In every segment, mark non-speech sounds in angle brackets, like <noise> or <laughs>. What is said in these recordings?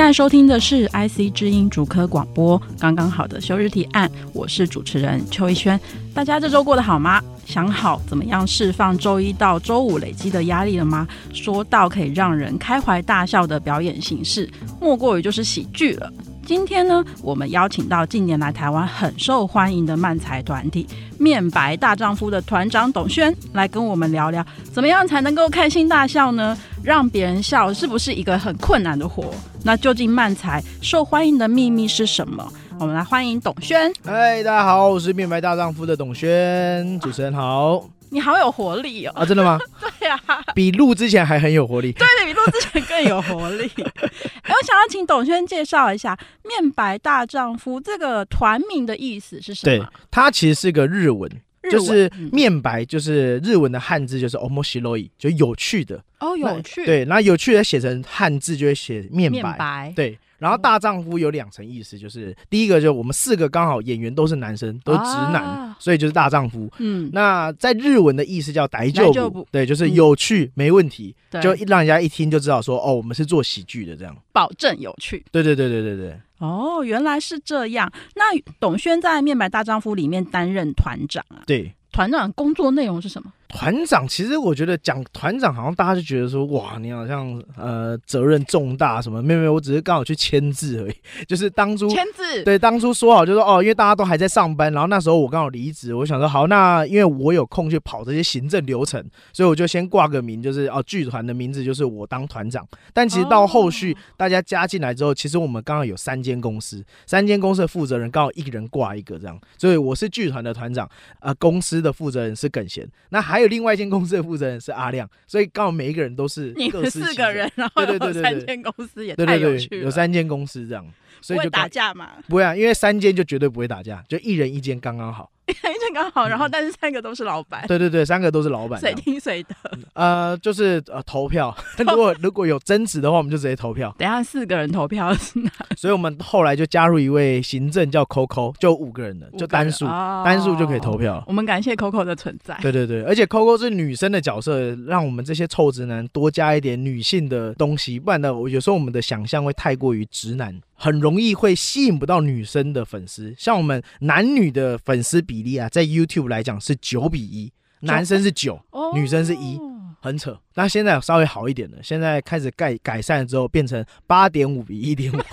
现在收听的是 IC 之音主科广播，刚刚好的休日提案，我是主持人邱一轩。大家这周过得好吗？想好怎么样释放周一到周五累积的压力了吗？说到可以让人开怀大笑的表演形式，莫过于就是喜剧了。今天呢，我们邀请到近年来台湾很受欢迎的漫才团体面白大丈夫的团长董轩来跟我们聊聊，怎么样才能够开心大笑呢？让别人笑是不是一个很困难的活？那究竟漫才受欢迎的秘密是什么？我们来欢迎董轩。嗨，大家好，我是面白大丈夫的董轩，主持人好。你好有活力哦！啊，真的吗？<laughs> 对呀、啊，比录之前还很有活力。对的，比录之前更有活力。<laughs> 我想要请董轩介绍一下“面白大丈夫”这个团名的意思是什么？对，它其实是个日文，日文就是“面白”，就是日文的汉字就是 “omoshiroi”，就有趣的。哦，有趣。对，然后有趣的写成汉字就会写“面白”。面白。对。然后大丈夫有两层意思，就是第一个就是我们四个刚好演员都是男生，都是直男，啊、所以就是大丈夫。嗯，那在日文的意思叫大丈夫，对，就是有趣，嗯、没问题，就让人家一听就知道说哦，我们是做喜剧的这样，保证有趣。对对对对对对。哦，原来是这样。那董轩在《面白大丈夫》里面担任团长啊？对，团长工作内容是什么？团长其实我觉得讲团长好像大家就觉得说哇，你好像呃责任重大什么？没有没有，我只是刚好去签字而已。<laughs> 就是当初签字，对，当初说好就说哦，因为大家都还在上班，然后那时候我刚好离职，我想说好，那因为我有空去跑这些行政流程，所以我就先挂个名，就是哦剧团的名字就是我当团长。但其实到后续大家加进来之后，其实我们刚好有三间公司，三间公司的负责人刚好一个人挂一个这样，所以我是剧团的团长，呃，公司的负责人是耿贤，那还。还有另外一间公司的负责人是阿亮，所以刚好每一个人都是你们四个人，然后有三间公司也太有趣了，对对对，有三间公司这样，所以就打架嘛？不会啊，因为三间就绝对不会打架，就一人一间刚刚好。一 <laughs> 人一间刚好，然后但是三个都是老板。对对对，三个都是老板。谁听谁的？呃，就是呃投票。<laughs> 如果如果有争执的话，我们就直接投票。等下四个人投票是哪？所以我们后来就加入一位行政叫 Coco，就五个人的，就单数，单数就可以投票。我们感谢 Coco 的存在。对对对，而且 Coco 是女生的角色，让我们这些臭直男多加一点女性的东西，不然呢，我有时候我们的想象会太过于直男。很容易会吸引不到女生的粉丝，像我们男女的粉丝比例啊，在 YouTube 来讲是九比一，男生是九，女生是一，很扯。那现在稍微好一点了，现在开始改改善之后，变成八点五比一点五。<laughs>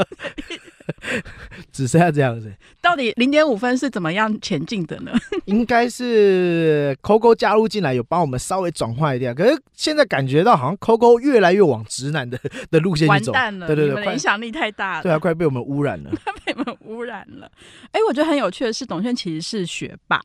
<laughs> <laughs> 只剩下这样子，到底零点五分是怎么样前进的呢？<laughs> 应该是 Coco 加入进来，有帮我们稍微转化一点。可是现在感觉到好像 Coco 越来越往直男的 <laughs> 的路线去走，完蛋了，对对对，影响力太大了，对啊，快被我们污染了，快被我们污染了。哎，我觉得很有趣的是，董轩其实是学霸。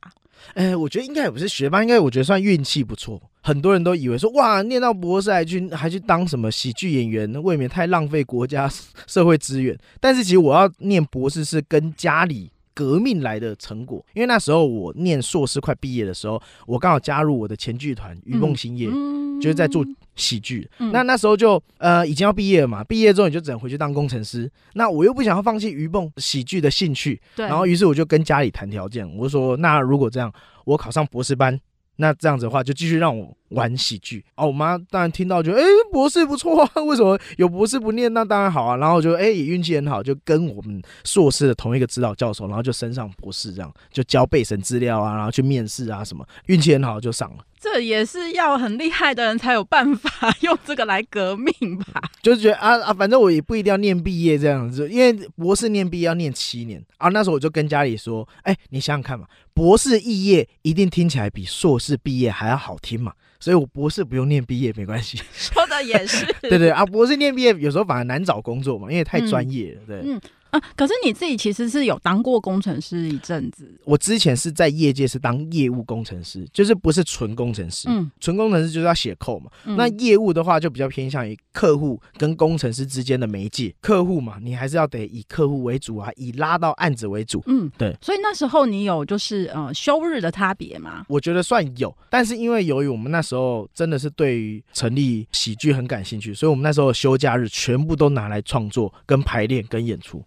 哎，我觉得应该也不是学霸，应该我觉得算运气不错。很多人都以为说，哇，念到博士还去还去当什么喜剧演员，未免太浪费国家 <laughs> 社会资源。但是其实我要念博士是跟家里革命来的成果，因为那时候我念硕士快毕业的时候，我刚好加入我的前剧团鱼梦兴业，嗯、就是在做喜剧。嗯、那那时候就呃已经要毕业了嘛，毕业之后你就只能回去当工程师。那我又不想要放弃鱼梦喜剧的兴趣，对然后于是我就跟家里谈条件，我说那如果这样，我考上博士班。那这样子的话，就继续让我玩喜剧哦。我妈当然听到就，哎、博士不错啊，<laughs> 为什么有博士不念？那当然好啊。然后就，哎、也运气很好，就跟我们硕士的同一个指导教授，然后就升上博士，这样就交备审资料啊，然后去面试啊什么，运气很好就上了。这也是要很厉害的人才有办法 <laughs> 用这个来革命吧？就是觉得啊啊，反正我也不一定要念毕业这样子，因为博士念毕业要念七年啊。那时候我就跟家里说，哎、欸，你想想看嘛，博士肄业一定听起来比硕士毕业还要好听嘛，所以我博士不用念毕业没关系。说 <laughs> 的 <laughs> 也是，对，对对啊，博士念毕业有时候反而难找工作嘛，因为太专业了。对，嗯。啊，可是你自己其实是有当过工程师一阵子。我之前是在业界是当业务工程师，就是不是纯工程师。嗯，纯工程师就是要写 code 嘛。嗯、那业务的话就比较偏向于客户跟工程师之间的媒介。客户嘛，你还是要得以客户为主啊，以拉到案子为主。嗯，对。所以那时候你有就是呃休日的差别吗？我觉得算有，但是因为由于我们那时候真的是对于成立喜剧很感兴趣，所以我们那时候休假日全部都拿来创作、跟排练、跟演出。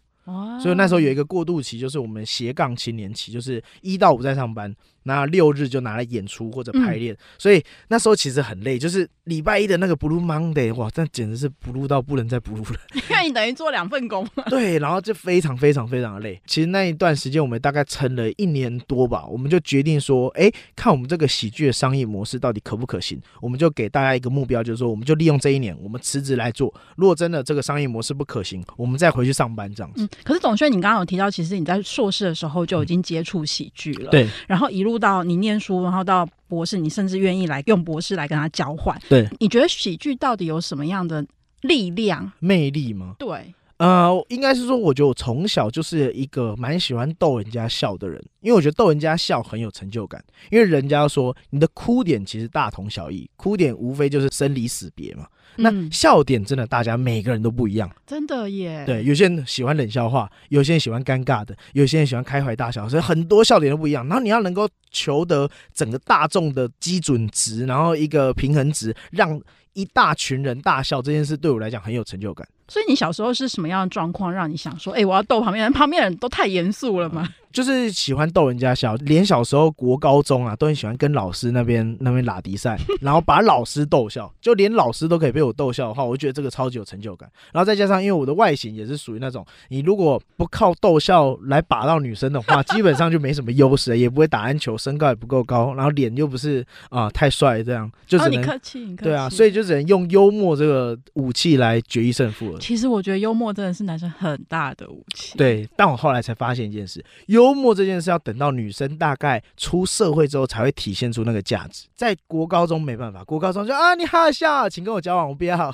所以那时候有一个过渡期，就是我们斜杠青年期，就是一到五在上班。那六日就拿来演出或者排练，嗯、所以那时候其实很累，就是礼拜一的那个 Blue Monday，哇，那简直是 Blue 到不能再 Blue 了。<laughs> 因为你等于做两份工。对，然后就非常非常非常的累。其实那一段时间我们大概撑了一年多吧，我们就决定说，哎，看我们这个喜剧的商业模式到底可不可行。我们就给大家一个目标，就是说，我们就利用这一年，我们辞职来做。如果真的这个商业模式不可行，我们再回去上班这样子。嗯、可是董轩，你刚刚有提到，其实你在硕士的时候就已经接触喜剧了，嗯、对，然后一路到你念书。然后到博士，你甚至愿意来用博士来跟他交换。对，你觉得喜剧到底有什么样的力量、魅力吗？对，呃，应该是说，我觉得我从小就是一个蛮喜欢逗人家笑的人，因为我觉得逗人家笑很有成就感。因为人家说你的哭点其实大同小异，哭点无非就是生离死别嘛。那笑点真的，大家每个人都不一样，真的耶。对，有些人喜欢冷笑话，有些人喜欢尴尬的，有些人喜欢开怀大笑，所以很多笑点都不一样。然后你要能够求得整个大众的基准值，然后一个平衡值，让一大群人大笑，这件事对我来讲很有成就感。所以你小时候是什么样的状况，让你想说，哎、欸，我要逗旁边人？旁边人都太严肃了吗？就是喜欢逗人家笑，连小时候国高中啊，都很喜欢跟老师那边那边拉迪赛，然后把老师逗笑，就连老师都可以被我逗笑的话，我就觉得这个超级有成就感。然后再加上，因为我的外形也是属于那种，你如果不靠逗笑来把到女生的话，基本上就没什么优势，也不会打篮球，身高也不够高，然后脸又不是啊、呃、太帅，这样就只能、哦、你客气，你客气，对啊，所以就只能用幽默这个武器来决一胜负了。其实我觉得幽默真的是男生很大的武器。对，但我后来才发现一件事，幽默这件事要。等到女生大概出社会之后，才会体现出那个价值。在国高中没办法，国高中就啊，你好笑，请跟我交往，我不要，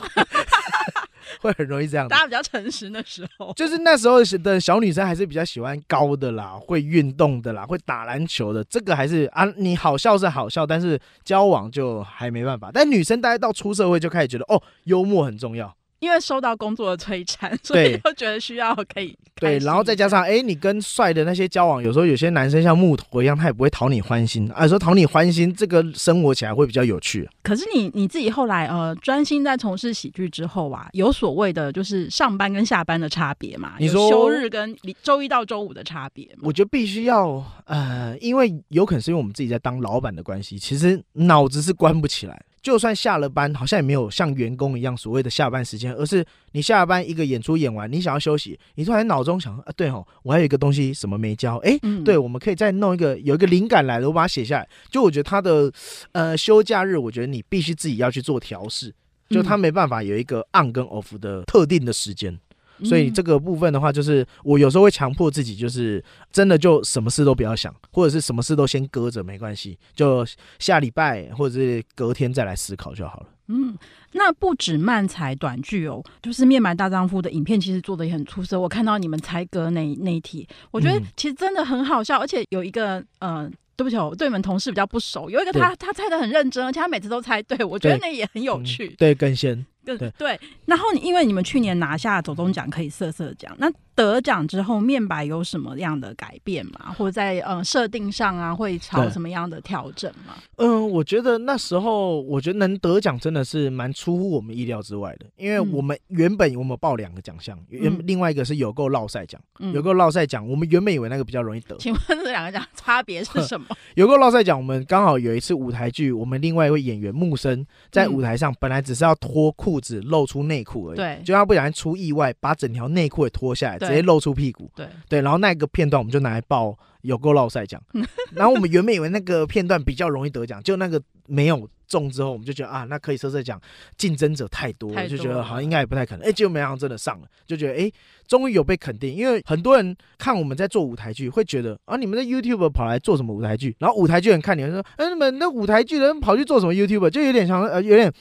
<laughs> 会很容易这样。大家比较诚实的时候，就是那时候的小女生还是比较喜欢高的啦，会运动的啦，会打篮球的。这个还是啊，你好笑是好笑，但是交往就还没办法。但女生大概到出社会就开始觉得，哦，幽默很重要。因为受到工作的摧残，<laughs> 所以都觉得需要可以对，然后再加上哎，你跟帅的那些交往，有时候有些男生像木头一样，他也不会讨你欢心啊。说讨你欢心，这个生活起来会比较有趣。可是你你自己后来呃，专心在从事喜剧之后啊，有所谓的就是上班跟下班的差别嘛？你说休日跟周一到周五的差别？我觉得必须要呃，因为有可能是因为我们自己在当老板的关系，其实脑子是关不起来。就算下了班，好像也没有像员工一样所谓的下班时间，而是你下了班一个演出演完，你想要休息，你突然脑中想啊，对哦，我还有一个东西什么没交，哎，嗯、对，我们可以再弄一个，有一个灵感来了，我把它写下来。就我觉得他的呃休假日，我觉得你必须自己要去做调试，就他没办法有一个 on 跟 off 的特定的时间。所以这个部分的话，就是我有时候会强迫自己，就是真的就什么事都不要想，或者是什么事都先搁着，没关系，就下礼拜或者是隔天再来思考就好了。嗯，那不止漫才短剧哦，就是面白大丈夫的影片，其实做的也很出色。我看到你们猜歌那那一题，我觉得其实真的很好笑，而且有一个嗯。呃对不起，我对你们同事比较不熟。有一个他，他猜的很认真，而且他每次都猜对，我觉得那也很有趣。对，更先。对对。然后，因为你们去年拿下走中奖，可以色色奖。那得奖之后，面白有什么样的改变吗？或者在嗯设定上啊，会朝什么样的调整吗？嗯，我觉得那时候，我觉得能得奖真的是蛮出乎我们意料之外的，因为我们原本我们报两个奖项，原、嗯、另外一个是有够绕赛奖，嗯、有够绕赛奖，我们原本以为那个比较容易得。请问这两个奖 <laughs> 差别是什么？有够绕赛奖，我们刚好有一次舞台剧，我们另外一位演员木生在舞台上本来只是要脱裤子露出内裤而已，对，就他不小心出意外，把整条内裤也脱下来，直接露出屁股。对对，然后那个片段我们就拿来报有够落赛奖。<laughs> 然后我们原本以为那个片段比较容易得奖，就那个没有中之后，我们就觉得啊，那可以色色奖竞争者太多，就觉得好像应该也不太可能。哎，结果没想到真的上了，就觉得哎，终于有被肯定。因为很多人看我们在做舞台剧，会觉得啊，你们的 YouTuber 跑来做什么舞台剧？然后舞台剧人看你们说，哎，你们那舞台剧人跑去做什么 YouTuber？就有点像呃，有点。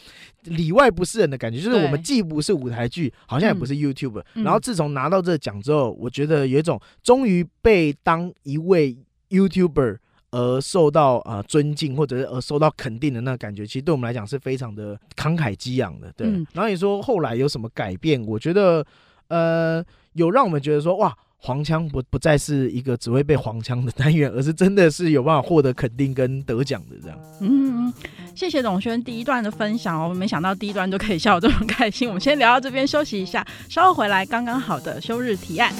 里外不是人的感觉，就是我们既不是舞台剧，好像也不是 YouTuber。然后自从拿到这个奖之后，我觉得有一种终于被当一位 YouTuber 而受到啊、呃、尊敬，或者是而受到肯定的那个感觉，其实对我们来讲是非常的慷慨激昂的。对。然后你说后来有什么改变？我觉得呃，有让我们觉得说哇。黄腔不不再是一个只会被黄腔的单元，而是真的是有办法获得肯定跟得奖的这样。嗯，谢谢董轩第一段的分享哦，没想到第一段就可以笑得这么开心。我们先聊到这边休息一下，稍后回来刚刚好的休日提案。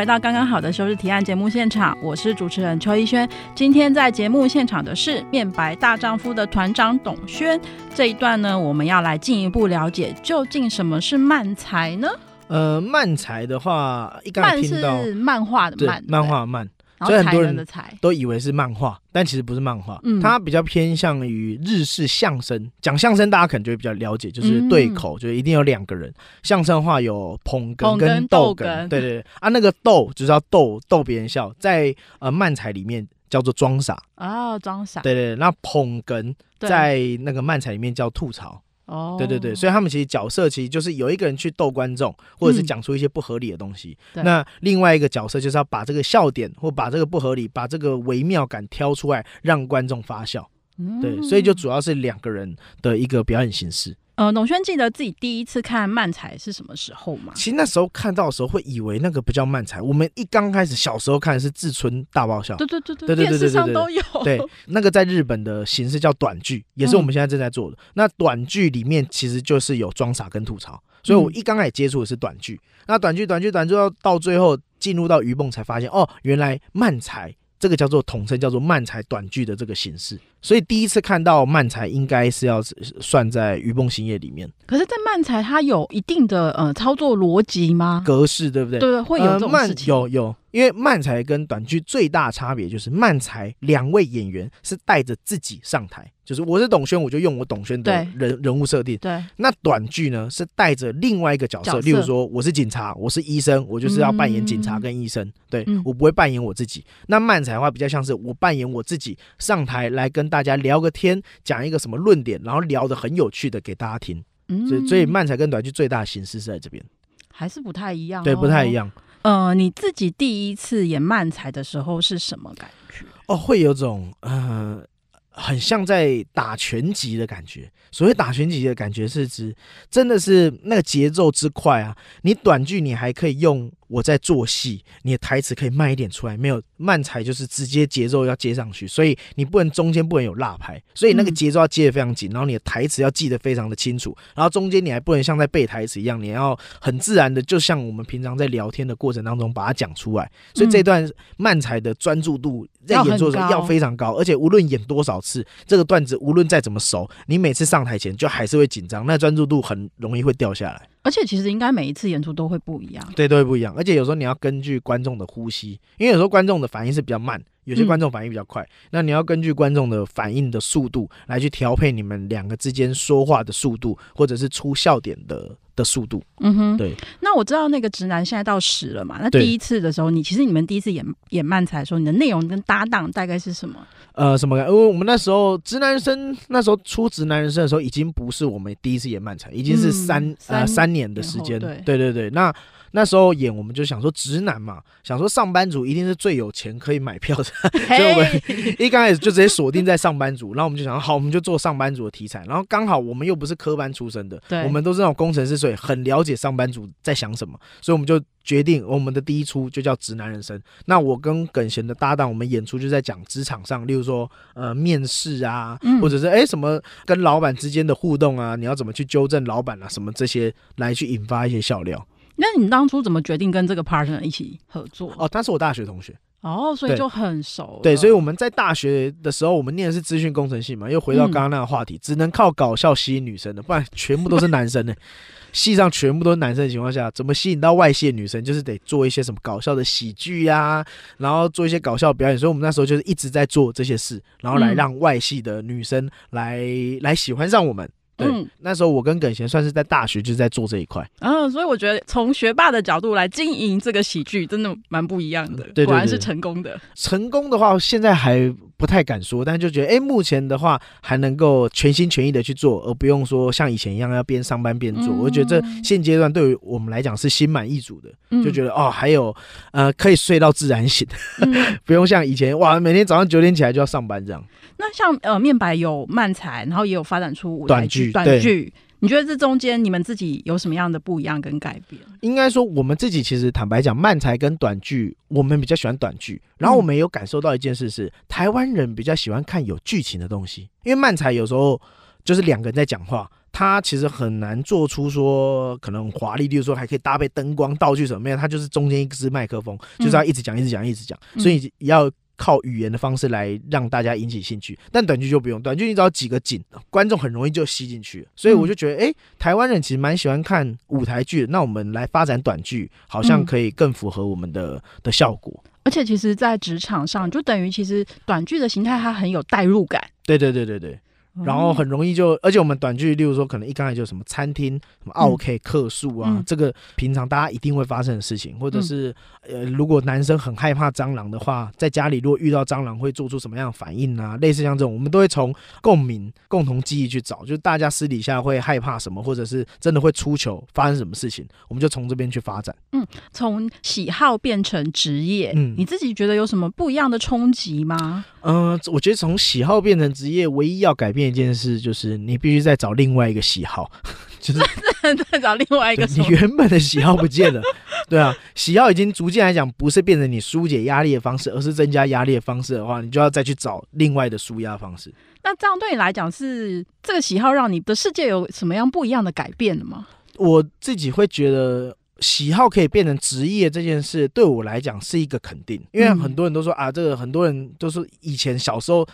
回到刚刚好的休日提案节目现场，我是主持人邱一轩。今天在节目现场的是面白大丈夫的团长董轩。这一段呢，我们要来进一步了解，究竟什么是漫才呢？呃，漫才的话，一刚听到是漫画的漫，漫画漫。所以很多人都以为是漫画，但其实不是漫画，嗯，它比较偏向于日式相声。讲相声大家可能就会比较了解，就是对口，嗯、就是一定有两个人。相声的话有捧哏跟逗哏，对对对。啊，那个逗就是要逗逗别人笑，在呃漫才里面叫做装傻。啊，装傻，对对对，那捧哏在那个漫才里面叫吐槽。哦，对对对，所以他们其实角色其实就是有一个人去逗观众，或者是讲出一些不合理的东西。嗯、那另外一个角色就是要把这个笑点或把这个不合理、把这个微妙感挑出来，让观众发笑。嗯、对，所以就主要是两个人的一个表演形式。呃，董轩记得自己第一次看漫才是什么时候吗？其实那时候看到的时候会以为那个不叫漫才。我们一刚开始小时候看的是志村大爆笑，对对对对，电视上都有。对，那个在日本的形式叫短剧，也是我们现在正在做的。嗯、那短剧里面其实就是有装傻跟吐槽，所以我一刚开始接触的是短剧。嗯、那短剧、短剧、短剧到到最后进入到鱼蹦才发现，哦，原来漫才这个叫做统称叫做漫才短剧的这个形式。所以第一次看到漫才，应该是要算在鱼蹦兴业里面。可是，在漫才它有一定的呃操作逻辑吗？格式对不对？对对，会有这种事情。呃、有有，因为漫才跟短剧最大差别就是，漫才两位演员是带着自己上台，就是我是董轩，我就用我董轩的人人物设定。对。那短剧呢，是带着另外一个角色，角色例如说我是警察，我是医生，我就是要扮演警察跟医生。嗯、对，我不会扮演我自己。那漫才的话，比较像是我扮演我自己上台来跟大家聊个天，讲一个什么论点，然后聊得很有趣的给大家听。嗯，所以所以漫才跟短剧最大的形式是在这边，还是不太一样。对，不太一样。呃，你自己第一次演漫才的时候是什么感觉？哦，会有种呃，很像在打拳击的感觉。所谓打拳击的感觉是指，真的是那个节奏之快啊！你短剧你还可以用。我在做戏，你的台词可以慢一点出来，没有慢才就是直接节奏要接上去，所以你不能中间不能有落拍，所以那个节奏要接的非常紧，然后你的台词要记得非常的清楚，然后中间你还不能像在背台词一样，你要很自然的，就像我们平常在聊天的过程当中把它讲出来，所以这段慢才的专注度在演作的时候要非常高，而且无论演多少次，这个段子无论再怎么熟，你每次上台前就还是会紧张，那专注度很容易会掉下来。而且其实应该每一次演出都会不一样，对，都会不一样。而且有时候你要根据观众的呼吸，因为有时候观众的反应是比较慢，有些观众反应比较快，嗯、那你要根据观众的反应的速度来去调配你们两个之间说话的速度，或者是出笑点的的速度。嗯哼，对。那我知道那个直男现在到十了嘛？那第一次的时候，你其实你们第一次演演漫才的时候，你的内容跟搭档大概是什么？呃，什么？因为我们那时候直男生那时候出直男人生的时候，已经不是我们第一次演漫才，已经是三、嗯、三呃三年的时间。对对对，那那时候演我们就想说直男嘛，想说上班族一定是最有钱可以买票的 <laughs> 所以我们一刚开始就直接锁定在上班族，然后我们就想好，我们就做上班族的题材。然后刚好我们又不是科班出身的，对我们都是那种工程师，所以很了解上班族在想什么，所以我们就决定我们的第一出就叫《直男人生》。那我跟耿贤的搭档，我们演出就在讲职场上，例如说呃面试啊，嗯或者是哎什么跟老板之间的互动啊，你要怎么去纠正老板啊，什么这些来去引发一些笑料。那你当初怎么决定跟这个 partner 一起合作？哦，他是我大学同学。哦，所以就很熟了。对，所以我们在大学的时候，我们念的是资讯工程系嘛，又回到刚刚那个话题，只能靠搞笑吸引女生的，不然全部都是男生呢。<laughs> 系上全部都是男生的情况下，怎么吸引到外系的女生？就是得做一些什么搞笑的喜剧呀，然后做一些搞笑表演。所以我们那时候就是一直在做这些事，然后来让外系的女生来来喜欢上我们。对，嗯那时候我跟耿贤算是在大学就是在做这一块。嗯，所以我觉得从学霸的角度来经营这个喜剧，真的蛮不一样的。对对对果然是成功的。成功的话，现在还不太敢说，但就觉得，哎、目前的话还能够全心全意的去做，而不用说像以前一样要边上班边做。嗯我觉得这现阶段对于我们来讲是心满意足的，嗯就觉得哦，还有呃可以睡到自然醒，嗯 <laughs> 不用像以前哇，每天早上九点起来就要上班这样。那像呃面白有漫才，然后也有发展出短剧短剧。你觉得这中间你们自己有什么样的不一样跟改变？应该说，我们自己其实坦白讲，漫才跟短剧，我们比较喜欢短剧。然后我们有感受到一件事是，台湾人比较喜欢看有剧情的东西，因为漫才有时候就是两个人在讲话，他其实很难做出说可能华丽，例如说还可以搭配灯光、道具什么样，他就是中间一支麦克风，就是要一直讲、一直讲、一直讲，所以要。靠语言的方式来让大家引起兴趣，但短剧就不用，短剧你只要几个景，观众很容易就吸进去。所以我就觉得，哎、欸，台湾人其实蛮喜欢看舞台剧的，那我们来发展短剧，好像可以更符合我们的的效果。而且，其实，在职场上，就等于其实短剧的形态它很有代入感。对对对对对。然后很容易就，而且我们短剧，例如说，可能一刚才就什么餐厅、什么奥 K 客诉啊，嗯、这个平常大家一定会发生的事情，或者是呃，如果男生很害怕蟑螂的话，在家里如果遇到蟑螂会做出什么样的反应啊？类似像这种，我们都会从共鸣、共同记忆去找，就是大家私底下会害怕什么，或者是真的会出糗，发生什么事情，我们就从这边去发展。嗯，从喜好变成职业，嗯，你自己觉得有什么不一样的冲击吗？嗯、呃，我觉得从喜好变成职业，唯一要改变一件事就是你必须再找另外一个喜好，<laughs> 就是 <laughs> 再找另外一个。你原本的喜好不见了，对啊，喜好已经逐渐来讲不是变成你疏解压力的方式，而是增加压力的方式的话，你就要再去找另外的舒压方式。那这样对你来讲是这个喜好让你的世界有什么样不一样的改变了吗？我自己会觉得。喜好可以变成职业这件事，对我来讲是一个肯定，因为很多人都说啊，这个很多人都是以前小时候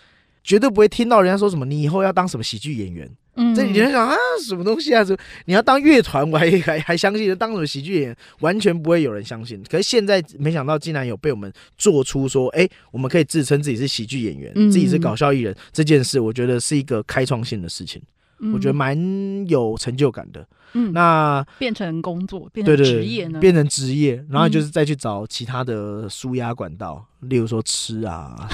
绝对不会听到人家说什么，你以后要当什么喜剧演员。嗯，这你就想啊，什么东西啊？这你要当乐团，我还还还相信；当什么喜剧演员，完全不会有人相信。可是现在没想到，竟然有被我们做出说，哎，我们可以自称自己是喜剧演员，自己是搞笑艺人这件事，我觉得是一个开创性的事情。我觉得蛮有成就感的。嗯，那变成工作，变成职业呢？变成职业，然后就是再去找其他的舒压管道，嗯、例如说吃啊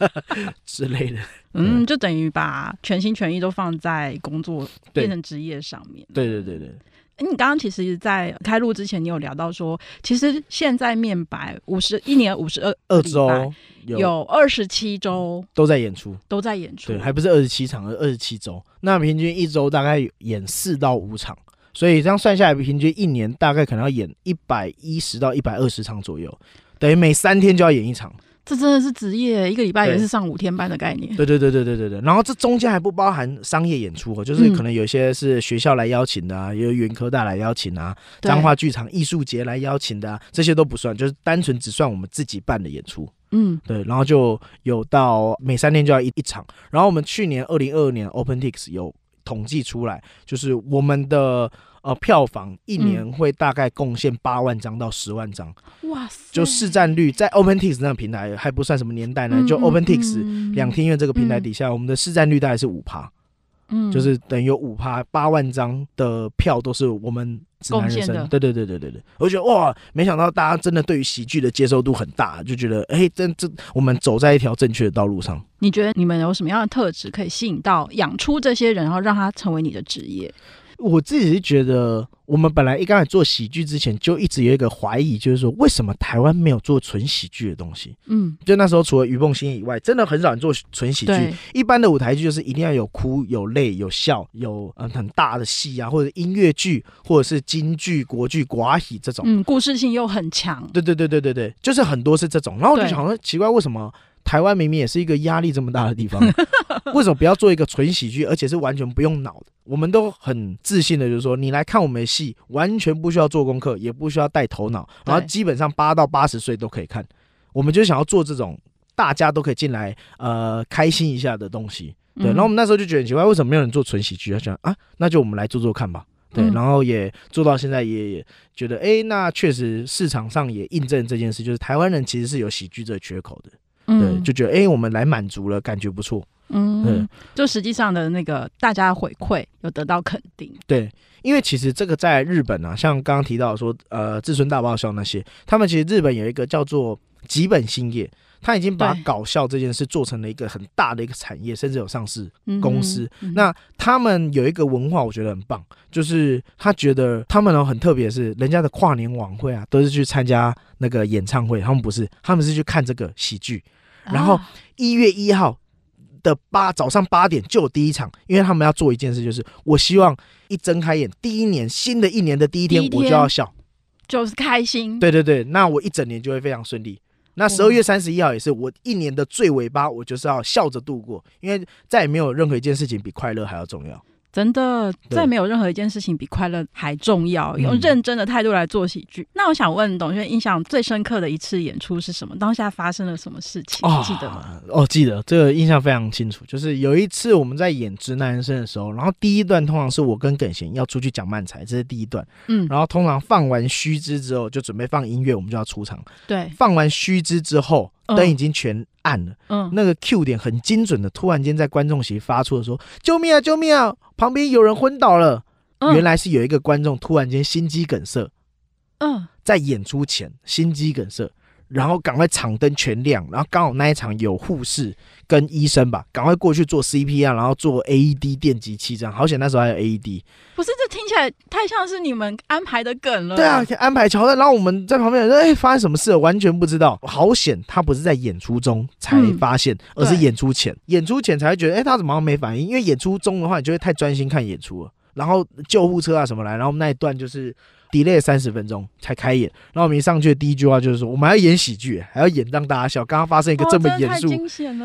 <laughs> 之类的。嗯，就等于把全心全意都放在工作变成职业上面。对对对对。你刚刚其实，在开录之前，你有聊到说，其实现在面白五十一年五十二二周有二十七周都在演出，都在演出，对，还不是二十七场，而二十七周。那平均一周大概演四到五场，所以这样算下来，平均一年大概可能要演一百一十到一百二十场左右，等于每三天就要演一场。这真的是职业，一个礼拜也是上五天班的概念。对对对对对对对。然后这中间还不包含商业演出哦，就是可能有些是学校来邀请的啊，有原科大来邀请啊，彰化剧场艺术节来邀请的啊，这些都不算，就是单纯只算我们自己办的演出。嗯，对。然后就有到每三天就要一一场。然后我们去年二零二二年 OpenTix 有统计出来，就是我们的。呃，票房一年会大概贡献八万张到十万张，哇塞！就市占率在 OpenTix 那个平台还不算什么年代呢，就 OpenTix 两厅院这个平台底下，我们的市占率大概是五趴，嗯，就是等于有五趴八万张的票都是我们贡献的，对对对对对对，我觉得哇，没想到大家真的对于喜剧的接受度很大，就觉得哎，真这我们走在一条正确的道路上。你觉得你们有什么样的特质可以吸引到养出这些人，然后让他成为你的职业？我自己是觉得，我们本来一刚才做喜剧之前，就一直有一个怀疑，就是说，为什么台湾没有做纯喜剧的东西？嗯，就那时候除了于梦欣以外，真的很少人做纯喜剧。一般的舞台剧就是一定要有哭、有泪、有笑、有嗯很大的戏啊，或者音乐剧，或者是京剧、国剧、寡喜这种。嗯，故事性又很强。对对对对对对，就是很多是这种。然后我就想说，奇怪，为什么？台湾明明也是一个压力这么大的地方，<laughs> 为什么不要做一个纯喜剧，而且是完全不用脑的？我们都很自信的，就是说你来看我们的戏，完全不需要做功课，也不需要带头脑，然后基本上八到八十岁都可以看。我们就想要做这种大家都可以进来呃开心一下的东西。对，然后我们那时候就觉得很奇怪，为什么没有人做纯喜剧？他想啊，那就我们来做做看吧。对，然后也做到现在，也也觉得哎，那确实市场上也印证这件事，就是台湾人其实是有喜剧这个缺口的。对，就觉得哎、欸，我们来满足了，感觉不错。嗯，就实际上的那个大家的回馈有得到肯定。对，因为其实这个在日本啊，像刚刚提到说，呃，至尊大爆笑那些，他们其实日本有一个叫做吉本兴业。他已经把搞笑这件事做成了一个很大的一个产业，甚至有上市公司。嗯嗯、那他们有一个文化，我觉得很棒，就是他觉得他们呢很特别，是人家的跨年晚会啊，都是去参加那个演唱会，他们不是，他们是去看这个喜剧。然后一月一号的八早上八点就有第一场，因为他们要做一件事，就是我希望一睁开眼，第一年新的一年的第一天，我就要笑，就是开心。对对对，那我一整年就会非常顺利。那十二月三十一号也是我一年的最尾巴，我就是要笑着度过，因为再也没有任何一件事情比快乐还要重要。真的，再没有任何一件事情比快乐还重要。用认真的态度来做喜剧。嗯、那我想问董轩，印象最深刻的一次演出是什么？当下发生了什么事情？哦、记得吗？哦，记得，这个印象非常清楚。就是有一次我们在演直男生的时候，然后第一段通常是我跟耿贤要出去讲漫才，这是第一段。嗯，然后通常放完须知之后，就准备放音乐，我们就要出场。对，放完须知之后。灯已经全暗了，嗯，那个 Q 点很精准的，突然间在观众席发出的说：“救命啊，救命啊！旁边有人昏倒了。”原来是有一个观众突然间心肌梗塞，嗯，在演出前心肌梗塞。然后赶快场灯全亮，然后刚好那一场有护士跟医生吧，赶快过去做 CPR，然后做 AED 电击器这样。好险那时候还有 AED。不是，这听起来太像是你们安排的梗了。对啊，安排桥段，然后我们在旁边说：“哎，发生什么事了？”完全不知道。好险，他不是在演出中才发现，嗯、而是演出前。演出前才会觉得：“哎，他怎么没反应？”因为演出中的话，你就会太专心看演出了。然后救护车啊什么来，然后那一段就是。Delay 三十分钟才开演，然后我们一上去的第一句话就是说，我们还要演喜剧，还要演让大家笑。刚刚发生一个这么严肃，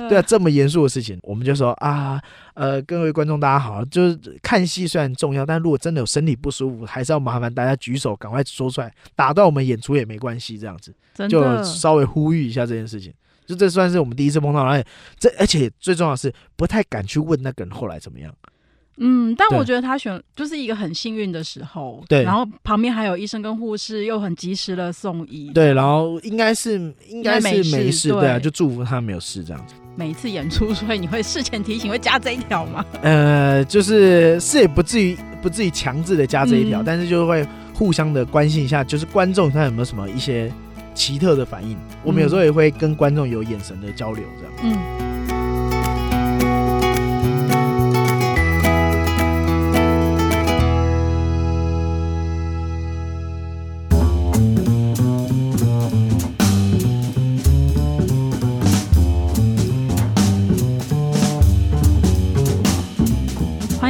对啊，这么严肃的事情，我们就说啊，呃，各位观众大家好，就是看戏虽然重要，但如果真的有身体不舒服，还是要麻烦大家举手，赶快说出来，打断我们演出也没关系，这样子，就稍微呼吁一下这件事情。就这算是我们第一次碰到，而且这而且最重要的是，不太敢去问那个人后来怎么样。嗯，但我觉得他选就是一个很幸运的时候，对，然后旁边还有医生跟护士，又很及时的送医，对，然后应该是应该是没事，对，啊，就祝福他没有事这样子。每一次演出，<laughs> 所以你会事前提醒，会加这一条吗？<laughs> 呃，就是是也不至于不至于强制的加这一条，嗯、但是就会互相的关心一下，就是观众他有没有什么一些奇特的反应，嗯、我们有时候也会跟观众有眼神的交流这样，嗯。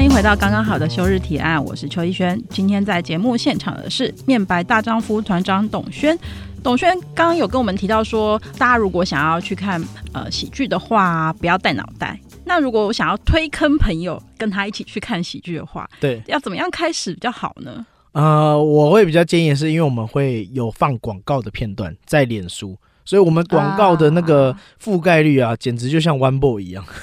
回到刚刚好的休日提案，我是邱逸轩。今天在节目现场的是面白大丈夫团长董轩。董轩刚刚有跟我们提到说，大家如果想要去看呃喜剧的话，不要带脑袋。那如果我想要推坑朋友跟他一起去看喜剧的话，对，要怎么样开始比较好呢？呃，我会比较建议是因为我们会有放广告的片段在脸书，所以我们广告的那个覆盖率啊，简直就像 One Boy 一样。<laughs>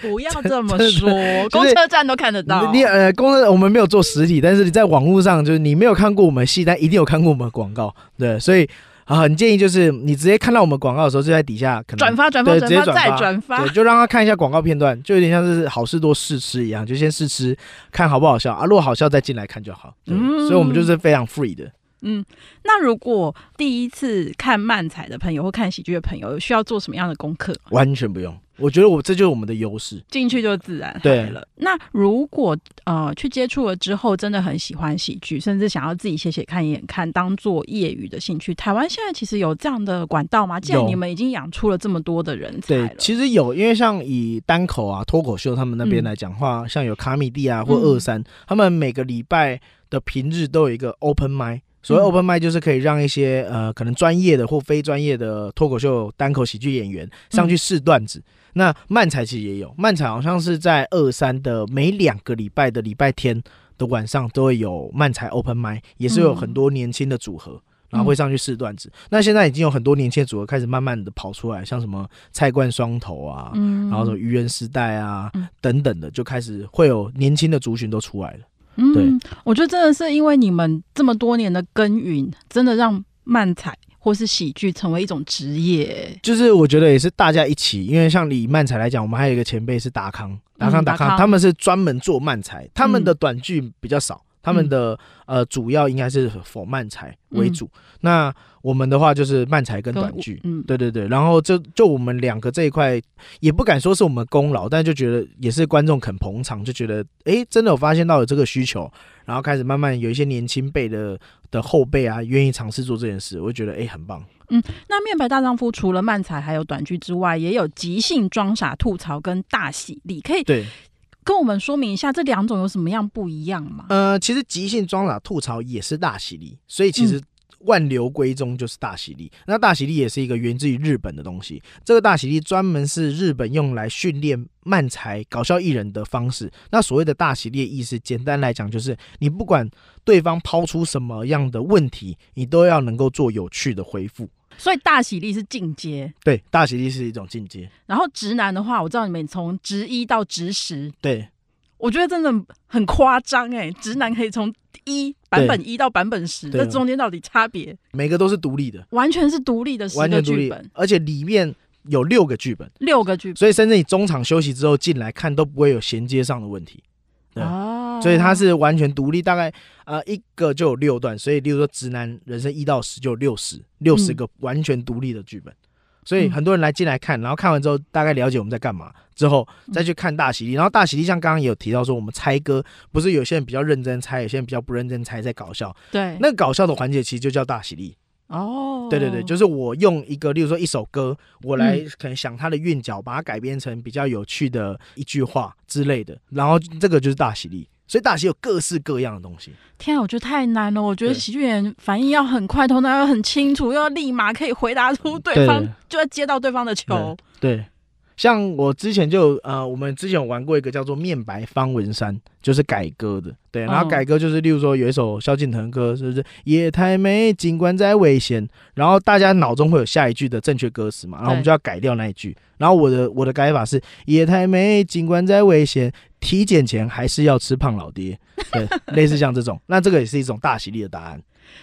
不要这么说，公车站都看得到。你呃，公车我们没有做实体，但是你在网络上，就是你没有看过我们戏，但一定有看过我们广告。对，所以啊，很建议就是你直接看到我们广告的时候，就在底下可能转发、转发、转发、再转发，对，就让他看一下广告片段，就有点像是好事多试吃一样，就先试吃，看好不好笑啊。如果好笑，再进来看就好。嗯，所以我们就是非常 free 的。嗯，那如果第一次看漫彩的朋友或看喜剧的朋友，需要做什么样的功课？完全不用。我觉得我这就是我们的优势，进去就自然对了。那如果呃去接触了之后，真的很喜欢喜剧，甚至想要自己写写看、演看，当做业余的兴趣，台湾现在其实有这样的管道吗？既然你们已经养出了这么多的人才其实有，因为像以单口啊、脱口秀他们那边来讲话，嗯、像有卡米蒂啊或二三、嗯，他们每个礼拜的平日都有一个 open mic。所谓 open mic 就是可以让一些呃可能专业的或非专业的脱口秀、单口喜剧演员上去试段子。嗯、那漫才其实也有，漫才好像是在二三的每两个礼拜的礼拜天的晚上都会有漫才 open mic，也是有很多年轻的组合、嗯，然后会上去试段子。那现在已经有很多年轻的组合开始慢慢的跑出来，像什么菜冠双头啊，嗯、然后什么愚人时代啊、嗯、等等的，就开始会有年轻的族群都出来了。嗯，我觉得真的是因为你们这么多年的耕耘，真的让漫才或是喜剧成为一种职业。就是我觉得也是大家一起，因为像以漫才来讲，我们还有一个前辈是达康，达康达康，他们是专门做漫才，他们的短剧比较少。他们的呃主要应该是否漫才为主，嗯，那我们的话就是漫才跟短剧，嗯，对对对，然后就就我们两个这一块也不敢说是我们功劳，但就觉得也是观众肯捧场，就觉得哎，真的有发现到有这个需求，然后开始慢慢有一些年轻辈的的后辈啊，愿意尝试做这件事，我就觉得哎很棒。嗯，那面白大丈夫除了漫才还有短剧之外，也有即兴装傻吐槽跟大喜力，可以对。跟我们说明一下这两种有什么样不一样吗？呃，其实即兴装傻吐槽也是大喜力，所以其实万流归宗就是大喜利。嗯。那大喜力也是一个源自于日本的东西，这个大喜力专门是日本用来训练漫才搞笑艺人的方式。那所谓的大喜力的意思，简单来讲就是你不管对方抛出什么样的问题，你都要能够做有趣的回复。所以大喜力是进阶，对，大喜力是一种进阶。然后直男的话，我知道你们从直一到直十，对，我觉得真的很夸张哎，直男可以从一版本一到版本十，这中间到底差别？每个都是独立的，完全是独立的十个剧本，而且里面有六个剧本，六个剧本，所以甚至你中场休息之后进来看都不会有衔接上的问题。对。哦，所以它是完全独立，大概呃一个就有六段，所以例如说直男人生一到十就有六十六十个完全独立的剧本，嗯，所以很多人来进来看，然后看完之后大概了解我们在干嘛，之后再去看大喜力，然后大喜力像刚刚也有提到说我们猜歌，不是有些人比较认真猜，有些人比较不认真猜在搞笑，对，那个搞笑的环节其实就叫大喜力。哦，对对对，就是我用一个，例如说一首歌，我来可能想它的韵脚，把它改编成比较有趣的一句话之类的，然后这个就是大喜利。所以大喜有各式各样的东西。天啊，我觉得太难了。我觉得喜剧演员反应要很快，头脑要很清楚，又要立马可以回答出对方，就要接到对方的球。对。对像我之前就呃，我们之前有玩过一个叫做“面白方文山”，就是改歌的，对，然后改歌就是，例如说有一首萧敬腾歌，是不是“夜太美，尽管再危险”，然后大家脑中会有下一句的正确歌词嘛，然后我们就要改掉那一句，然后我的我的改法是“夜太美，尽管再危险，体检前还是要吃胖老爹”，<laughs> 对，类似像这种，那这个也是一种大喜力的答案。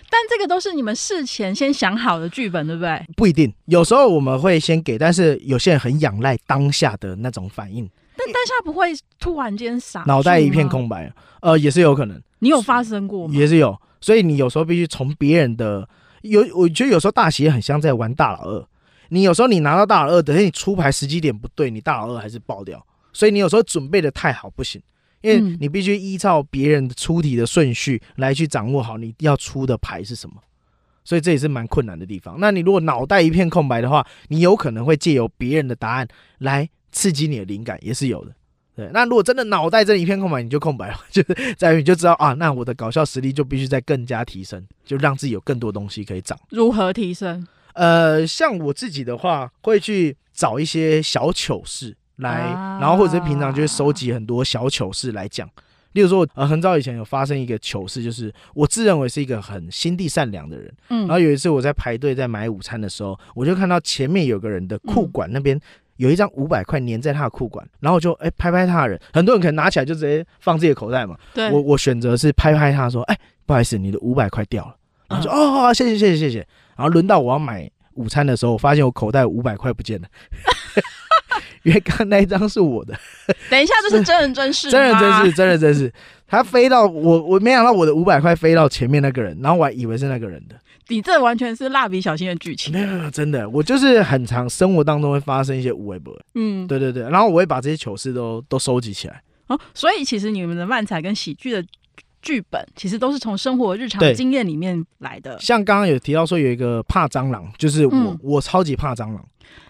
但这个都是你们事前先想好的剧本，对不对？不一定，有时候我们会先给，但是有些人很仰赖当下的那种反应。但当下不会突然间傻，脑袋一片空白，呃，也是有可能。你有发生过吗？也是有，所以你有时候必须从别人的有，我觉得有时候大喜也很像在玩大老二。你有时候你拿到大老二，等下你出牌时机点不对，你大老二还是爆掉。所以你有时候准备的太好不行。因为你必须依照别人的出题的顺序来去掌握好你要出的牌是什么，所以这也是蛮困难的地方。那你如果脑袋一片空白的话，你有可能会借由别人的答案来刺激你的灵感，也是有的。对，那如果真的脑袋这一片空白，你就空白了，就是在于你就知道啊，那我的搞笑实力就必须再更加提升，就让自己有更多东西可以涨。如何提升？呃，像我自己的话，会去找一些小糗事。来，然后或者是平常就会收集很多小糗事来讲，例如说，呃，很早以前有发生一个糗事，就是我自认为是一个很心地善良的人，嗯，然后有一次我在排队在买午餐的时候，我就看到前面有个人的裤管那边有一张五百块粘在他的裤管，然后就哎拍拍他的人，很多人可能拿起来就直接放自己的口袋嘛，对，我我选择是拍拍他说，哎，不好意思，你的五百块掉了，然后说哦，好，谢谢谢谢谢谢，然后轮到我要买午餐的时候，我发现我口袋五百块不见了。<laughs> 因为刚刚那一张是我的，<laughs> 等一下，这是真人真事，真人真事，真人真事。他飞到我，我没想到我的五百块飞到前面那个人，然后我还以为是那个人的。你这完全是蜡笔小新的剧情。没有没有，真的，我就是很常生活当中会发生一些无微博。嗯，对对对，然后我会把这些糗事都都收集起来。哦，所以其实你们的漫才跟喜剧的剧本，其实都是从生活日常经验里面来的。像刚刚有提到说有一个怕蟑螂，就是我、嗯、我超级怕蟑螂。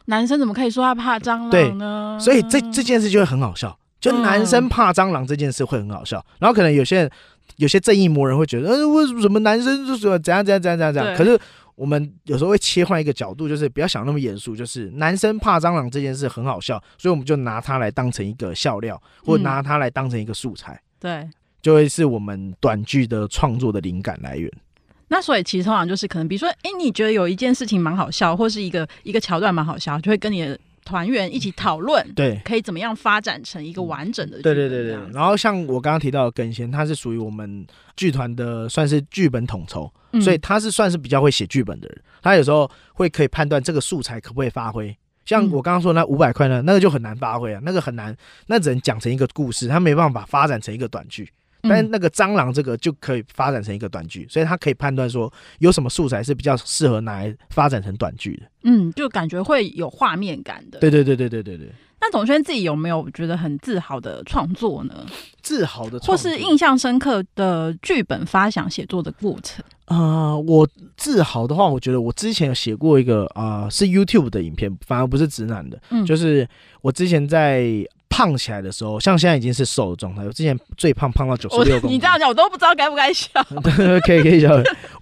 男生怎么可以说他怕蟑螂呢？所以这这件事就会很好笑，就男生怕蟑螂这件事会很好笑。嗯、然后可能有些人有些正义魔人会觉得，呃，为什么男生就是怎样怎样怎样怎样怎样？可是我们有时候会切换一个角度，就是不要想那么严肃，就是男生怕蟑螂这件事很好笑，所以我们就拿它来当成一个笑料，或拿它来当成一个素材。嗯、对。就会是我们短剧的创作的灵感来源。那所以其实通常就是可能，比如说，哎，你觉得有一件事情蛮好笑，或是一个一个桥段蛮好笑，就会跟你的团员一起讨论，对，可以怎么样发展成一个完整的。对对对对。然后像我刚刚提到的耿贤，他是属于我们剧团的算是剧本统筹，嗯、所以他是算是比较会写剧本的人。他有时候会可以判断这个素材可不可以发挥。像我刚刚说的那五百块呢，那个就很难发挥啊，那个很难，那只能讲成一个故事，他没办法发展成一个短剧。但是那个蟑螂这个就可以发展成一个短剧，所以他可以判断说有什么素材是比较适合拿来发展成短剧的。嗯，就感觉会有画面感的。对对对对对对对。那董轩自己有没有觉得很自豪的创作呢？自豪的创作，或是印象深刻的剧本发想写作的过程？啊、呃，我自豪的话，我觉得我之前有写过一个啊、呃，是 YouTube 的影片，反而不是直男的，嗯，就是我之前在。胖起来的时候，像现在已经是瘦的状态。我之前最胖胖到九十六公斤，你这样讲我都不知道该不该笑。<laughs> 对，可以可以笑。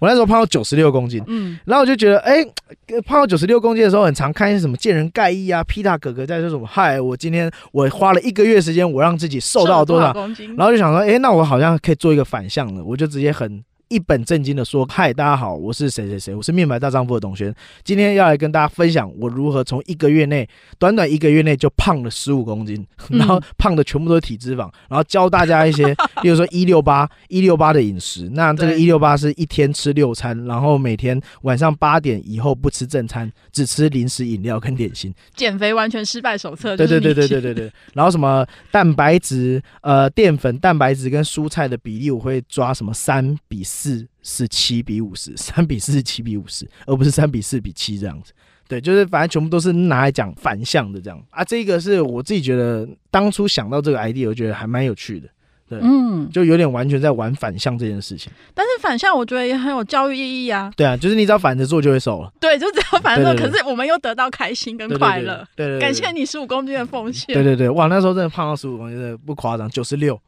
我那时候胖到九十六公斤，嗯，然后我就觉得，哎、欸，胖到九十六公斤的时候，很常看一些什么见人盖伊啊、皮塔哥哥在说什么，嗨，我今天我花了一个月时间，我让自己瘦到多少，多少公斤，然后就想说，哎、欸，那我好像可以做一个反向的，我就直接很。一本正经的说：“嗨，大家好，我是谁谁谁，我是面白大丈夫的董轩，今天要来跟大家分享我如何从一个月内，短短一个月内就胖了十五公斤，<laughs> 然后胖的全部都是体脂肪，然后教大家一些，<laughs> 比如说一六八一六八的饮食。那这个一六八是一天吃六餐，然后每天晚上八点以后不吃正餐，只吃零食、饮料跟点心。减肥完全失败手册。对对对对对对对。<laughs> 然后什么蛋白质、呃淀粉、蛋白质跟蔬菜的比例，我会抓什么三比四。”四是七比五十，三比四十七比五十，而不是三比四比七这样子。对，就是反正全部都是拿来讲反向的这样啊。这个是我自己觉得当初想到这个 idea，我觉得还蛮有趣的。对，嗯，就有点完全在玩反向这件事情。但是反向我觉得也很有教育意义啊。对啊，就是你只要反着做就会瘦了。对，就只要反着做，可是我们又得到开心跟快乐。对对，感谢你十五公斤的奉献。对对对，哇，那时候真的胖到十五公斤，真的不夸张，九十六，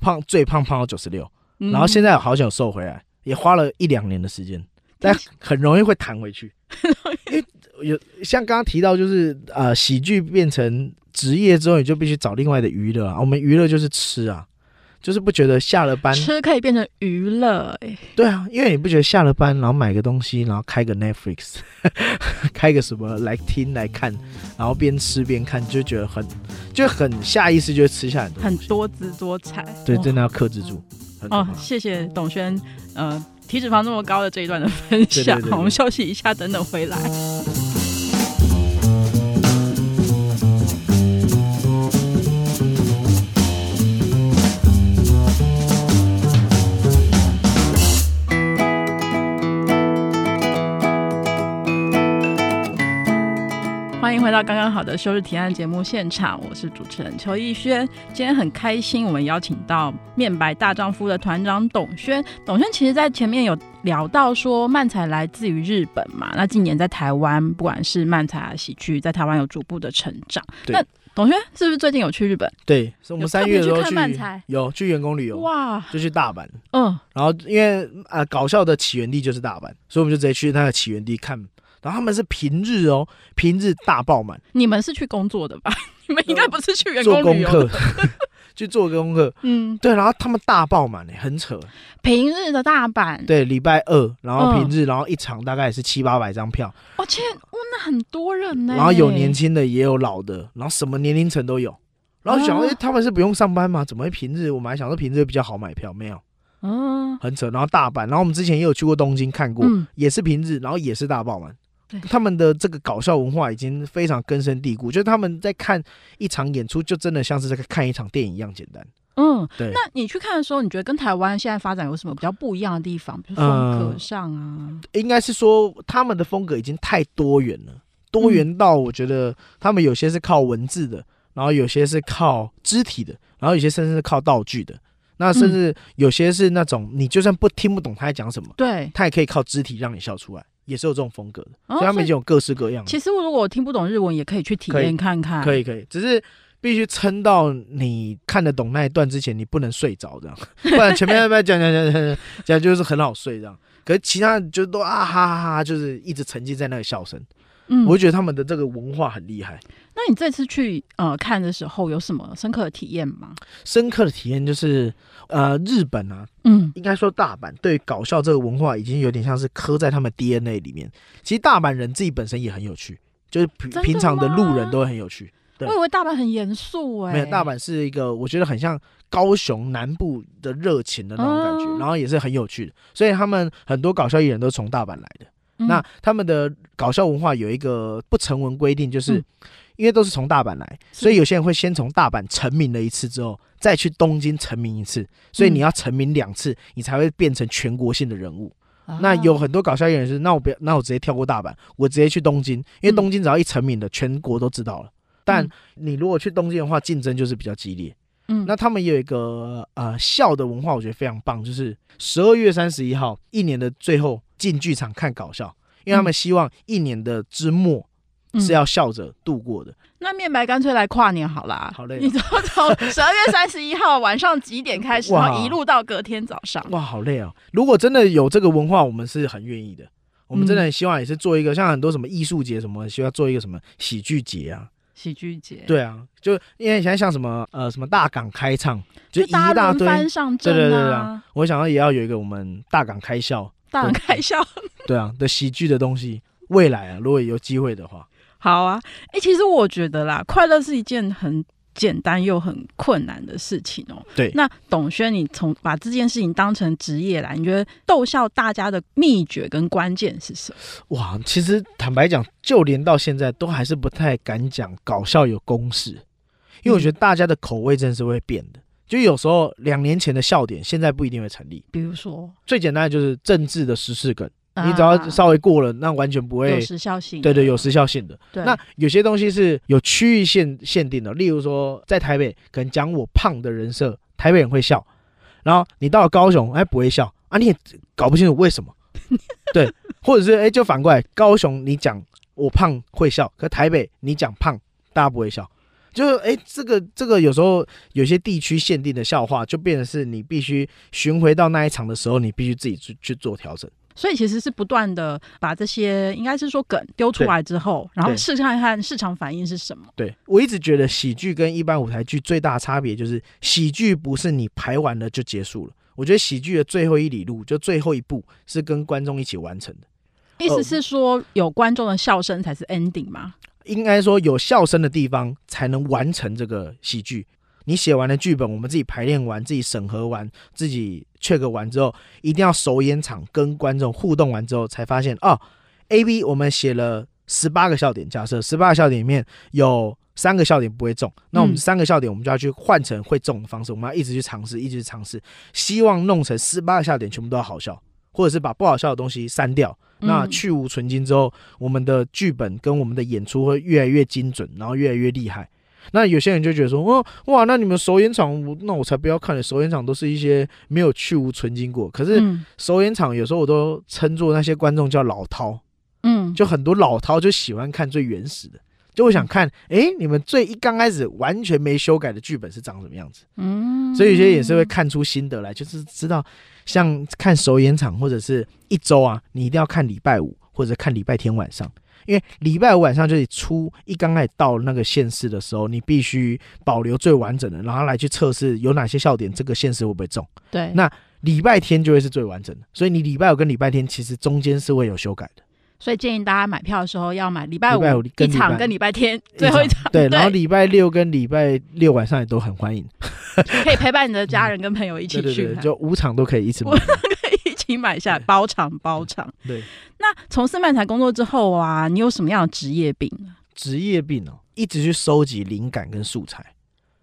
胖最胖胖到九十六，然后现在好想瘦回来。也花了一两年的时间，但 <laughs> 很容易会弹回去，因为有像刚刚提到，就是呃，喜剧变成职业之后，你就必须找另外的娱乐啊。我们娱乐就是吃啊，就是不觉得下了班吃可以变成娱乐哎。对啊，因为你不觉得下了班，然后买个东西，然后开个 Netflix，<laughs> 开个什么来听来看，然后边吃边看，就觉得很就很下意识就会吃下很多，很多姿多彩。对，真的要克制住。哦，谢谢董轩，呃，体脂肪这么高的这一段的分享。对对对对，我们休息一下，等等回来。欢迎回到刚刚好的休日提案节目现场，我是主持人邱逸轩。今天很开心，我们邀请到面白大丈夫的团长董轩。董轩其实在前面有聊到说，漫才来自于日本嘛，那近年在台湾，不管是漫才啊、喜剧，在台湾有逐步的成长。对那董轩是不是最近有去日本？对，是我们三月的时候去，去看漫才，有去员工旅游哇，就去大阪。嗯，然后因为啊、呃，搞笑的起源地就是大阪，所以我们就直接去那个起源地看。然后他们是平日哦，平日大爆满。你们是去工作的吧？<laughs> 你们应该不是去员工旅游做功课，<laughs> 去做功课。嗯，对。然后他们大爆满诶，很扯。平日的大阪，对，礼拜二，然后平日，嗯、然后一场大概也是七八百张票。哇，天，哇，那很多人呢。然后有年轻的，也有老的，然后什么年龄层都有。然后想说，哎、啊，他们是不用上班吗？怎么会平日？我们还想说平日比较好买票，没有。嗯、啊，很扯。然后大阪，然后我们之前也有去过东京看过，嗯、也是平日，然后也是大爆满。对他们的这个搞笑文化已经非常根深蒂固，就是他们在看一场演出，就真的像是在看一场电影一样简单。嗯，对。那你去看的时候，你觉得跟台湾现在发展有什么比较不一样的地方？比如风格上啊，呃、应该是说他们的风格已经太多元了，多元到我觉得他们有些是靠文字的，然后有些是靠肢体的，然后有些甚至是靠道具的。那甚至有些是那种你就算不听不懂他在讲什么，对，他也可以靠肢体让你笑出来，也是有这种风格的。哦、所以他们已经有各式各样的。其实如果我听不懂日文，也可以去体验看看。可以可以，只是必须撑到你看得懂那一段之前，你不能睡着这样，<laughs> 不然前面要不要讲讲讲讲讲就是很好睡这样。可是其他就都啊哈哈哈，就是一直沉浸在那个笑声。嗯，我就觉得他们的这个文化很厉害。那你这次去呃看的时候，有什么深刻的体验吗？深刻的体验就是，呃，日本啊，嗯，应该说大阪对搞笑这个文化已经有点像是刻在他们 DNA 里面。其实大阪人自己本身也很有趣，就是平平常的路人都会很有趣。对，我以为大阪很严肃哎，没有，大阪是一个我觉得很像高雄南部的热情的那种感觉，嗯，然后也是很有趣的。所以他们很多搞笑艺人都从大阪来的。那他们的搞笑文化有一个不成文规定，就是因为都是从大阪来，所以有些人会先从大阪成名了一次之后，再去东京成名一次。所以你要成名两次，你才会变成全国性的人物。那有很多搞笑艺人是，那我不要，那我直接跳过大阪，我直接去东京，因为东京只要一成名了，全国都知道了。但你如果去东京的话，竞争就是比较激烈。嗯，那他们也有一个呃笑的文化，我觉得非常棒，就是十二月三十一号，一年的最后进剧场看搞笑，因为他们希望一年的之末是要笑着度过的。嗯、那面白干脆来跨年好啦，好累，你从从 <laughs> 十二月三十一号晚上几点开始，然后一路到隔天早上，哇，好累哦！如果真的有这个文化，我们是很愿意的。我们真的很希望也是做一个，像很多什么艺术节什么，希望做一个什么喜剧节啊。喜剧节，对啊，就因为现在像什么呃什么大港开唱，就一大堆，对对对对啊，我想到也要有一个我们大港开笑，大港开笑，对啊的喜剧的东西，未来啊如果有机会的话，好啊，哎、欸，其实我觉得啦，快乐是一件很。简单又很困难的事情哦。对，那董轩，你从把这件事情当成职业来，你觉得逗笑大家的秘诀跟关键是什么？哇，其实坦白讲，就连到现在都还是不太敢讲搞笑有公式，因为我觉得大家的口味真的是会变的。嗯、就有时候两年前的笑点，现在不一定会成立。比如说，最简单的就是政治的时事梗。你只要稍微过了，那完全不会有时效性。对对，有时效性的。对，那有些东西是有区域限限定的，例如说在台北，可能讲我胖的人设，台北人会笑，然后你到了高雄，哎，不会笑啊，你也搞不清楚为什么。<laughs> 对，或者是哎，就反过来，高雄你讲我胖会笑，可台北你讲胖，大家不会笑。就是哎，这个这个有时候有些地区限定的笑话，就变成是你必须巡回到那一场的时候，你必须自己去去做调整。所以其实是不断的把这些应该是说梗丢出来之后，然后试看看市场反应是什么。对，我一直觉得喜剧跟一般舞台剧最大的差别就是，喜剧不是你排完了就结束了。我觉得喜剧的最后一里路，就最后一步是跟观众一起完成的。意思是说，有观众的笑声才是 ending 吗？应该说，有笑声的地方才能完成这个喜剧。你写完了剧本，我们自己排练完，自己审核完，自己 check 完之后，一定要首演场跟观众互动完之后，才发现哦，A B 我们写了十八个笑点，假设十八个笑点里面有三个笑点不会中，那我们三个笑点我们就要去换成会中的方式，我们要一直去尝试，一直去尝试，希望弄成十八个笑点全部都要好笑，或者是把不好笑的东西删掉，那去无存菁之后，我们的剧本跟我们的演出会越来越精准，然后越来越厉害。那有些人就觉得说，哦，哇，那你们首演场，那我才不要看了。首演场都是一些没有去芜存菁过。可是首演场有时候我都称作那些观众叫老饕，嗯，就很多老饕就喜欢看最原始的，就会想看，哎、欸，你们最一刚开始完全没修改的剧本是长什么样子，嗯，所以有些也是会看出心得来，就是知道像看首演场或者是一周啊，你一定要看礼拜五或者看礼拜天晚上。因为礼拜五晚上就是出一刚开始到那个县市的时候，你必须保留最完整的，然后来去测试有哪些笑点，这个县市会不会中？对，那礼拜天就会是最完整的，所以你礼拜五跟礼拜天其实中间是会有修改的。所以建议大家买票的时候要买礼拜五一场跟礼拜天最后一场。对，然后礼拜六跟礼拜六晚上也都很欢迎，可以陪伴你的家人跟朋友一起去，对对对，就五场都可以一起买。你买下来包场包场，对。那从事漫才工作之后啊，你有什么样的职业病？职业病哦，一直去收集灵感跟素材。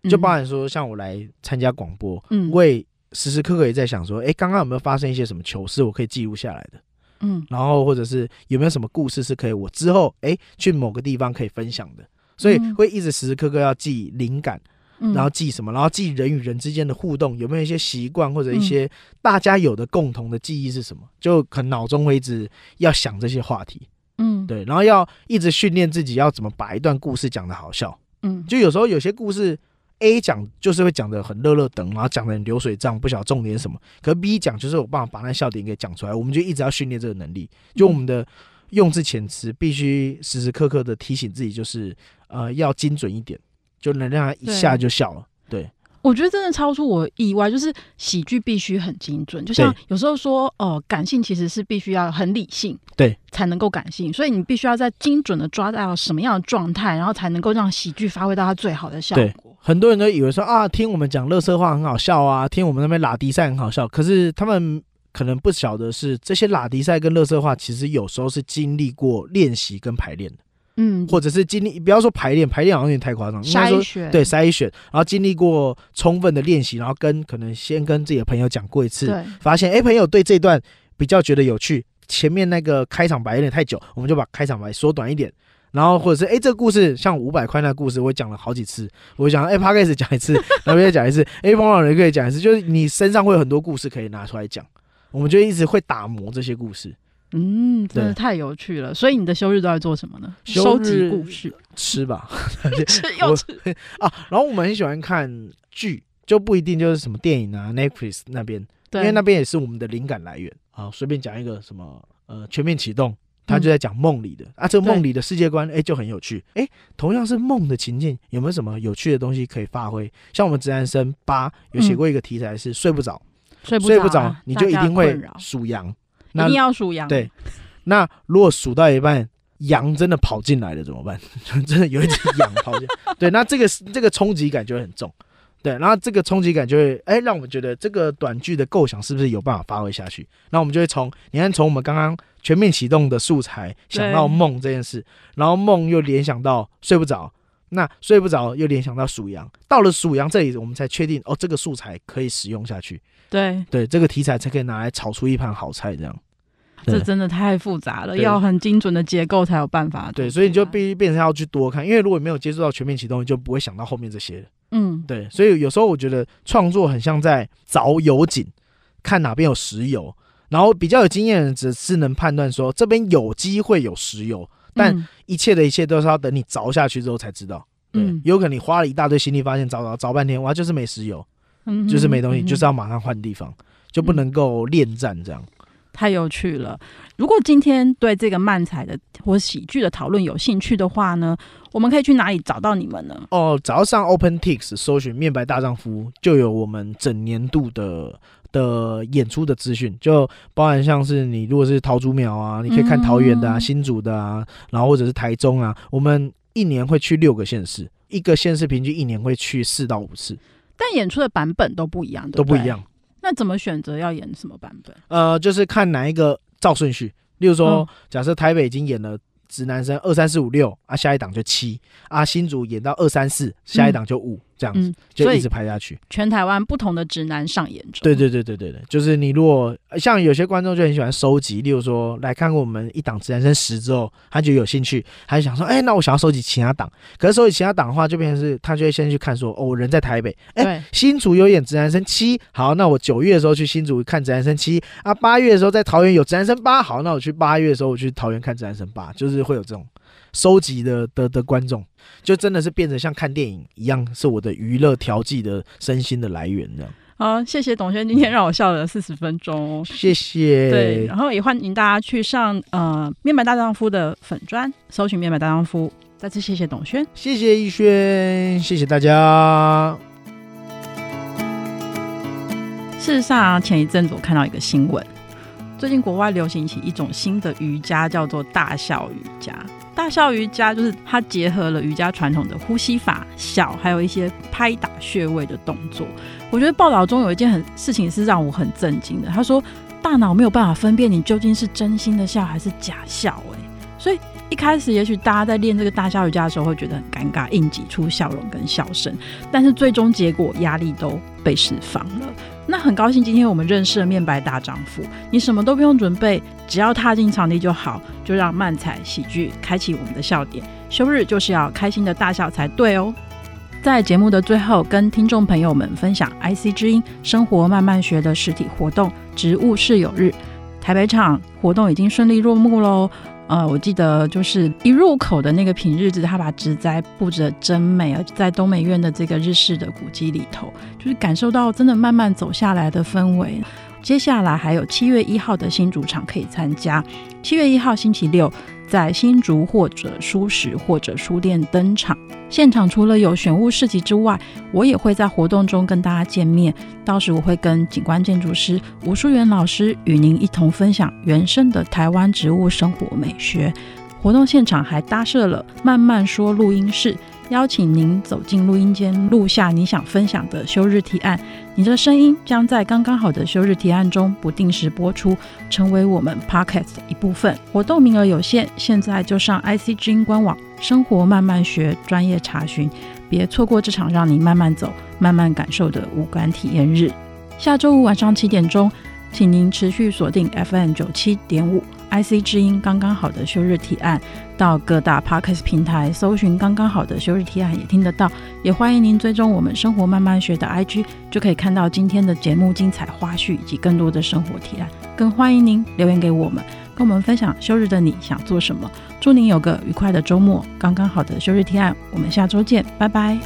就包含说像我来参加广播，嗯，我也时时刻刻也在想说，哎，刚刚有没有发生一些什么糗事，我可以记录下来的，嗯，然后或者是有没有什么故事是可以我之后哎去某个地方可以分享的，所以会一直时时刻刻要记灵感。然后记什么？然后记人与人之间的互动有没有一些习惯或者一些大家有的共同的记忆是什么？就可能脑中会一直要想这些话题，嗯，对。然后要一直训练自己要怎么把一段故事讲的好笑，嗯，就有时候有些故事 A 讲就是会讲的很乐乐等，然后讲的很流水账，不晓得重点是什么。可是 B 讲就是有办法把那笑点给讲出来，我们就一直要训练这个能力。就我们的用字遣词必须时时刻刻的提醒自己，就是呃要精准一点。就能让他一下就笑了。对，对我觉得真的超出我意外，就是喜剧必须很精准。就像有时候说，哦、呃，感性其实是必须要很理性，对，才能够感性。所以你必须要在精准的抓到什么样的状态，然后才能够让喜剧发挥到它最好的效果。很多人都以为说啊，听我们讲乐色话很好笑啊，听我们那边拉迪赛很好笑。可是他们可能不晓得是这些拉迪赛跟乐色话，其实有时候是经历过练习跟排练的。嗯，或者是经历，不要说排练，排练好像有点太夸张。筛选，对，筛选，然后经历过充分的练习，然后跟可能先跟自己的朋友讲过一次，发现哎，朋友对这段比较觉得有趣，前面那个开场白有点太久，我们就把开场白缩短一点，然后或者是哎，这个故事像五百块那个故事，我讲了好几次，我讲哎，Podcast 讲一次，然后再讲一次，<laughs> 哎，彭老人可以讲一次，就是你身上会有很多故事可以拿出来讲，我们就一直会打磨这些故事。嗯，真的太有趣了。所以你的休日都在做什么呢？收集故事，吃吧，<laughs> <laughs> 吃又吃 <laughs> 啊。然后我们很喜欢看剧，就不一定就是什么电影啊，Netflix 那边，因为那边也是我们的灵感来源。啊，随便讲一个什么呃，全面启动，他就在讲梦里的啊，这个梦里的世界观，哎，就很有趣。哎，同样是梦的情境，有没有什么有趣的东西可以发挥？像我们职男生八有写过一个题材是睡不着，睡睡不着，你就一定会数羊。一定要数羊。对，那如果数到一半，羊真的跑进来了怎么办？<laughs> 真的有一只羊跑进，<laughs> 对，那这个这个冲击感就会很重。对，然后这个冲击感就会，哎，让我们觉得这个短剧的构想是不是有办法发挥下去？那我们就会从，你看，从我们刚刚全面启动的素材想到梦这件事，然后梦又联想到睡不着，那睡不着又联想到数羊，到了数羊这里，我们才确定哦，这个素材可以使用下去。对对，这个题材才可以拿来炒出一盘好菜，这样。这真的太复杂了，要很精准的结构才有办法。对，所以你就必须变成要去多看，因为如果没有接触到全面启动，你就不会想到后面这些。嗯，对，所以有时候我觉得创作很像在凿油井，看哪边有石油，然后比较有经验的人只是能判断说这边有机会有石油，但一切的一切都是要等你凿下去之后才知道。对，有可能你花了一大堆心力，发现凿凿凿半天，哇，就是没石油，嗯，就是没东西，就是要马上换地方，就不能够恋战这样。太有趣了！如果今天对这个漫才的或喜剧的讨论有兴趣的话呢，我们可以去哪里找到你们呢？哦，只要上 OpenTix 搜寻“面白大丈夫”，就有我们整年度的的演出的资讯，就包含像是你如果是桃竹苗啊，你可以看桃园的啊、嗯、新竹的啊，然后或者是台中啊，我们一年会去六个县市，一个县市平均一年会去四到五次，但演出的版本都不一样，对不对？都不一样。那怎么选择要演什么版本？呃，就是看哪一个照顺序。例如说，哦、假设台北已经演了直男生二三四五六啊，下一档就七啊，新竹演到二三四，下一档就五。嗯这样子就一直拍下去，全台湾不同的直男上演中。对对对对对对，就是你如果像有些观众就很喜欢收集，例如说来看过我们一档直男生十之后，他就有兴趣，他就想说，哎，那我想要收集其他档。可是收集其他档的话，就变成是他就会先去看说，哦，我人在台北，哎，新竹有演直男生七，好，那我九月的时候去新竹看直男生七啊，八月的时候在桃园有直男生八，好，那我去八月的时候我去桃园看直男生八，就是会有这种。收集的的的观众，就真的是变成像看电影一样，是我的娱乐调剂的身心的来源这样。好，谢谢董轩今天让我笑了四十分钟，谢谢。对，然后也欢迎大家去上呃面白大丈夫的粉砖，搜寻面白大丈夫。再次谢谢董轩，谢谢逸轩，谢谢大家。事实上，前一阵子我看到一个新闻，最近国外流行起一种新的瑜伽，叫做大笑瑜伽。大笑瑜伽就是它结合了瑜伽传统的呼吸法、笑，还有一些拍打穴位的动作。我觉得报道中有一件很事情是让我很震惊的。他说，大脑没有办法分辨你究竟是真心的笑还是假笑，欸，诶，所以一开始，也许大家在练这个大笑瑜伽的时候会觉得很尴尬，硬挤出笑容跟笑声，但是最终结果压力都被释放了。那很高兴今天我们认识了面白大丈夫，你什么都不用准备，只要踏进场地就好，就让漫彩喜剧开启我们的笑点。休日就是要开心的大笑才对哦。在节目的最后，跟听众朋友们分享 IC 之音生活慢慢学的实体活动——植物室友日。台北场活动已经顺利落幕喽。呃，我记得就是一入口的那个品日子，他把植栽布置的真美啊，在东美院的这个日式的古迹里头，就是感受到真的慢慢走下来的氛围。接下来还有七月一号的新主场可以参加，七月一号星期六。在新竹或者书食或者书店登场，现场除了有选物市集之外，我也会在活动中跟大家见面。到时我会跟景观建筑师吴淑媛老师与您一同分享原生的台湾植物生活美学。活动现场还搭设了慢慢说录音室。邀请您走进录音间，录下你想分享的休日提案。你的声音将在刚刚好的休日提案中不定时播出，成为我们 Podcast 的一部分。活动名额有限，现在就上 IC 之音官网“生活慢慢学”专业查询，别错过这场让你慢慢走、慢慢感受的五感体验日。下周五晚上七点钟，请您持续锁定 FM 九七点五。IC 之音刚刚好的休日提案，到各大 Podcast 平台搜寻“刚刚好的休日提案”也听得到。也欢迎您追踪我们生活慢慢学的 IG，就可以看到今天的节目精彩花絮以及更多的生活提案。更欢迎您留言给我们，跟我们分享休日的你想做什么。祝您有个愉快的周末！刚刚好的休日提案，我们下周见，拜拜。